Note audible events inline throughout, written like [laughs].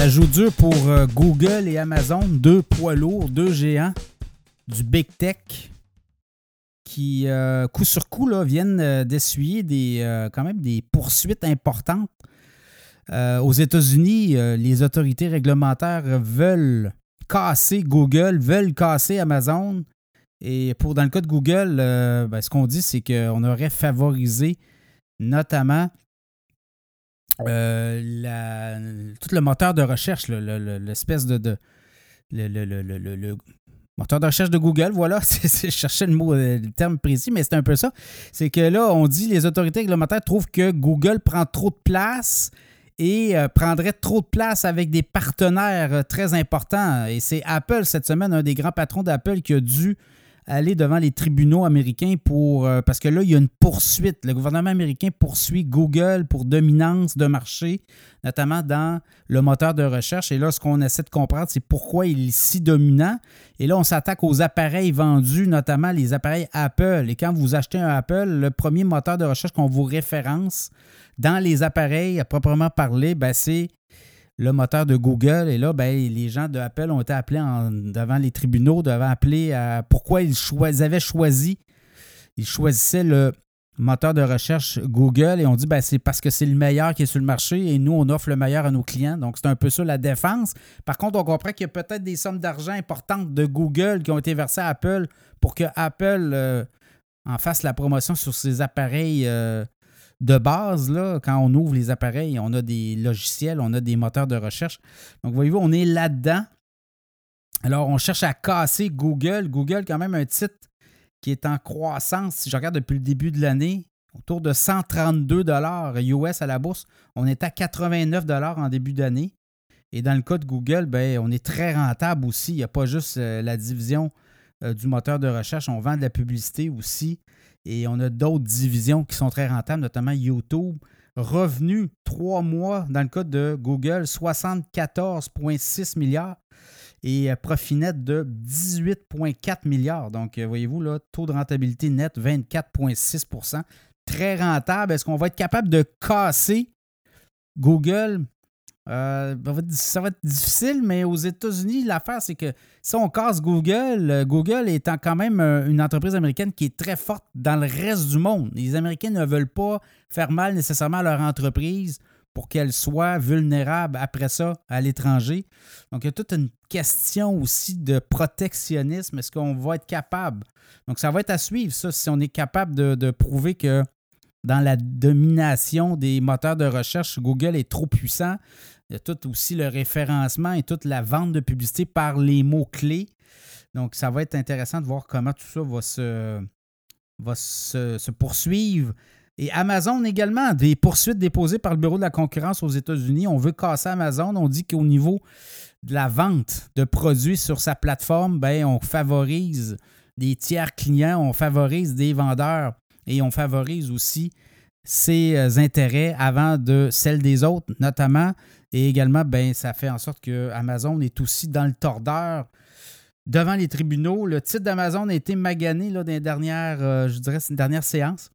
Ça joue dur pour euh, Google et Amazon, deux poids lourds, deux géants du Big Tech qui, euh, coup sur coup, là, viennent euh, d'essuyer des, quand même des poursuites importantes. aux États-Unis, les autorités réglementaires veulent casser Google, veulent casser Amazon. Et pour dans le cas de Google, ben, ce qu'on dit, c'est qu'on aurait favorisé notamment euh, tout le moteur de recherche, l'espèce de, le, moteur de recherche de Google, voilà, [laughs] je cherchais le mot, euh, le terme précis, mais c'est un peu ça. C'est que là, on dit les autorités réglementaires trouvent que Google prend trop de place et euh, prendrait trop de place avec des partenaires très importants. Et c'est Apple cette semaine, un des grands patrons d'Apple qui a dû aller devant les tribunaux américains pour. Euh, parce que là, il y a une poursuite. Le gouvernement américain poursuit Google pour dominance de marché, notamment dans le moteur de recherche. Et là, ce qu'on essaie de comprendre, c'est pourquoi il est si dominant. Et là, on s'attaque aux appareils vendus, notamment les appareils Apple. Et quand vous achetez un Apple, le premier moteur de recherche qu'on vous référence dans les appareils à proprement parler, ben, c'est le moteur de Google. Et là, ben, les gens de Apple ont été appelés devant les tribunaux, devant appeler à pourquoi ils, avaient choisi, ils choisissaient le moteur de recherche Google et on dit ben, c'est parce que c'est le meilleur qui est sur le marché et nous, on offre le meilleur à nos clients. Donc, c'est un peu ça la défense. Par contre, on comprend qu'il y a peut-être des sommes d'argent importantes de Google qui ont été versées à Apple pour que Apple euh, en fasse la promotion sur ses appareils euh, de base, là, quand on ouvre les appareils, on a des logiciels, on a des moteurs de recherche. Donc, voyez-vous, on est là-dedans. Alors, on cherche à casser Google. Google, quand même, un titre qui est en croissance. Si je regarde depuis le début de l'année, autour de 132 US à la bourse. On est à 89 en début d'année. Et dans le cas de Google, ben, on est très rentable aussi. Il n'y a pas juste euh, la division euh, du moteur de recherche, on vend de la publicité aussi. Et on a d'autres divisions qui sont très rentables, notamment YouTube. Revenu trois mois dans le cas de Google, 74,6 milliards et euh, profit net de 18,4 milliards. Donc, euh, voyez-vous, là, taux de rentabilité net 24,6% Très rentable. Est-ce qu'on va être capable de casser Google? Euh, ça va être difficile, mais aux États-Unis, l'affaire, c'est que si on casse Google, euh, Google étant quand même euh, une entreprise américaine qui est très forte dans le reste du monde. Les Américains ne veulent pas faire mal nécessairement à leur entreprise pour qu'elle soit vulnérable après ça à l'étranger. Donc, il y a toute une question aussi de protectionnisme. Est-ce qu'on va être capable? Donc, ça va être à suivre, ça, si on est capable de, de prouver que dans la domination des moteurs de recherche, Google est trop puissant. Il y a tout aussi le référencement et toute la vente de publicité par les mots-clés. Donc, ça va être intéressant de voir comment tout ça va se, va se, poursuivre. Et Amazon également, des poursuites déposées par le Bureau de la concurrence aux États-Unis. On veut casser Amazon. On dit qu'au niveau de la vente de produits sur sa plateforme, ben, on favorise des tiers clients, on favorise des vendeurs et on favorise aussi ses euh, intérêts avant de celles des autres, notamment. Et également, ben, ça fait en sorte que Amazon est aussi dans le tordeur devant les tribunaux. Le titre d'Amazon a été magané là, dans les dernières, euh, je dirais, une dernière séance.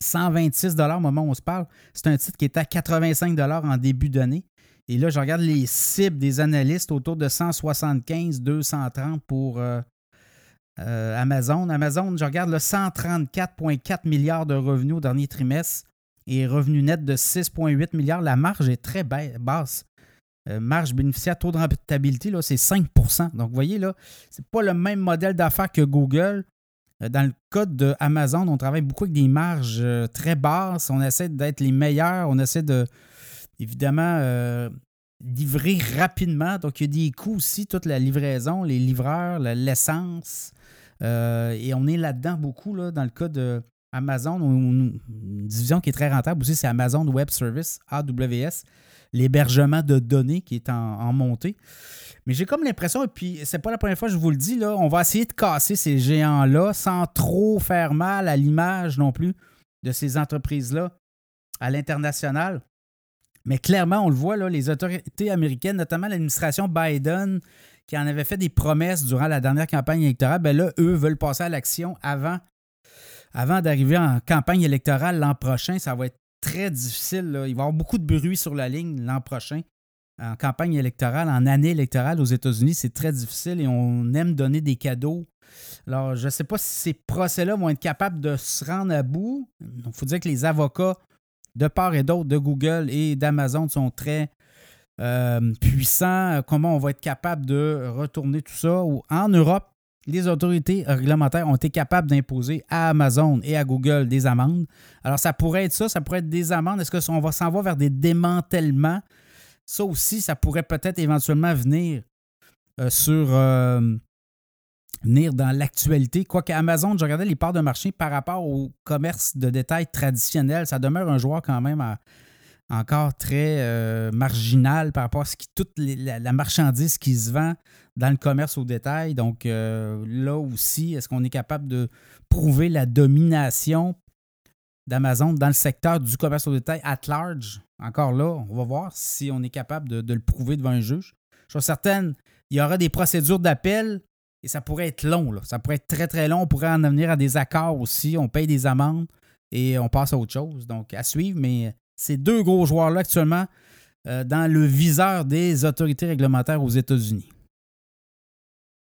126 au moment où on se parle. C'est un titre qui était à 85 en début d'année. Et là, je regarde les cibles des analystes autour de 175, 230 pour euh, euh, Amazon. Amazon, je regarde le 134,4 milliards de revenus au dernier trimestre et revenu net de 6,8 milliards. La marge est très basse. Euh, marge bénéficiaire, taux de rentabilité, c'est 5% Donc, vous voyez, là, c'est pas le même modèle d'affaires que Google. Euh, dans le cas d'Amazon, on travaille beaucoup avec des marges très basses. On essaie d'être les meilleurs. On essaie de, évidemment, livrer rapidement. Donc, il y a des coûts aussi, toute la livraison, les livreurs, l'essence, euh, et on est là-dedans beaucoup, dans le cas de Amazon, une division qui est très rentable aussi, c'est Amazon Web Service, AWS, l'hébergement de données qui est en, montée. Mais j'ai comme l'impression, et puis c'est pas la première fois que je vous le dis, là, on va essayer de casser ces géants-là sans trop faire mal à l'image non plus de ces entreprises-là à l'international. Mais clairement, on le voit, là, les autorités américaines, notamment l'administration Biden, qui en avait fait des promesses durant la dernière campagne électorale, ben là, eux veulent passer à l'action avant, avant d'arriver en campagne électorale l'an prochain. Ça va être très difficile. Il va y avoir beaucoup de bruit sur la ligne l'an prochain en campagne électorale, en année électorale aux États-Unis, c'est très difficile et on aime donner des cadeaux. Alors, je ne sais pas si ces procès-là vont être capables de se rendre à bout. Il faut dire que les avocats de part et d'autre de Google et d'Amazon sont très euh, puissants. Comment on va être capable de retourner tout ça? En Europe, les autorités réglementaires ont été capables d'imposer à Amazon et à Google des amendes. Alors, ça pourrait être ça, ça pourrait être des amendes. Est-ce qu'on va s'en va vers des démantèlements? Ça aussi, ça pourrait peut-être éventuellement venir euh, sur. Euh, venir dans l'actualité. Quoique Amazon, je regardais les parts de marché par rapport au commerce de détail traditionnel, ça demeure un joueur quand même encore très euh, marginal par rapport à ce qui, toute la, marchandise qui se vend dans le commerce au détail. Donc là aussi, est-ce qu'on est capable de prouver la domination d'Amazon dans le secteur du commerce au détail at large? Encore là, on va voir si on est capable de, le prouver devant un juge. Je suis certaine, il y aura des procédures d'appel et ça pourrait être long. Ça pourrait être très, très long. On pourrait en venir à des accords aussi. On paye des amendes et on passe à autre chose. Donc, à suivre. Mais ces deux gros joueurs-là actuellement euh, dans le viseur des autorités réglementaires aux États-Unis.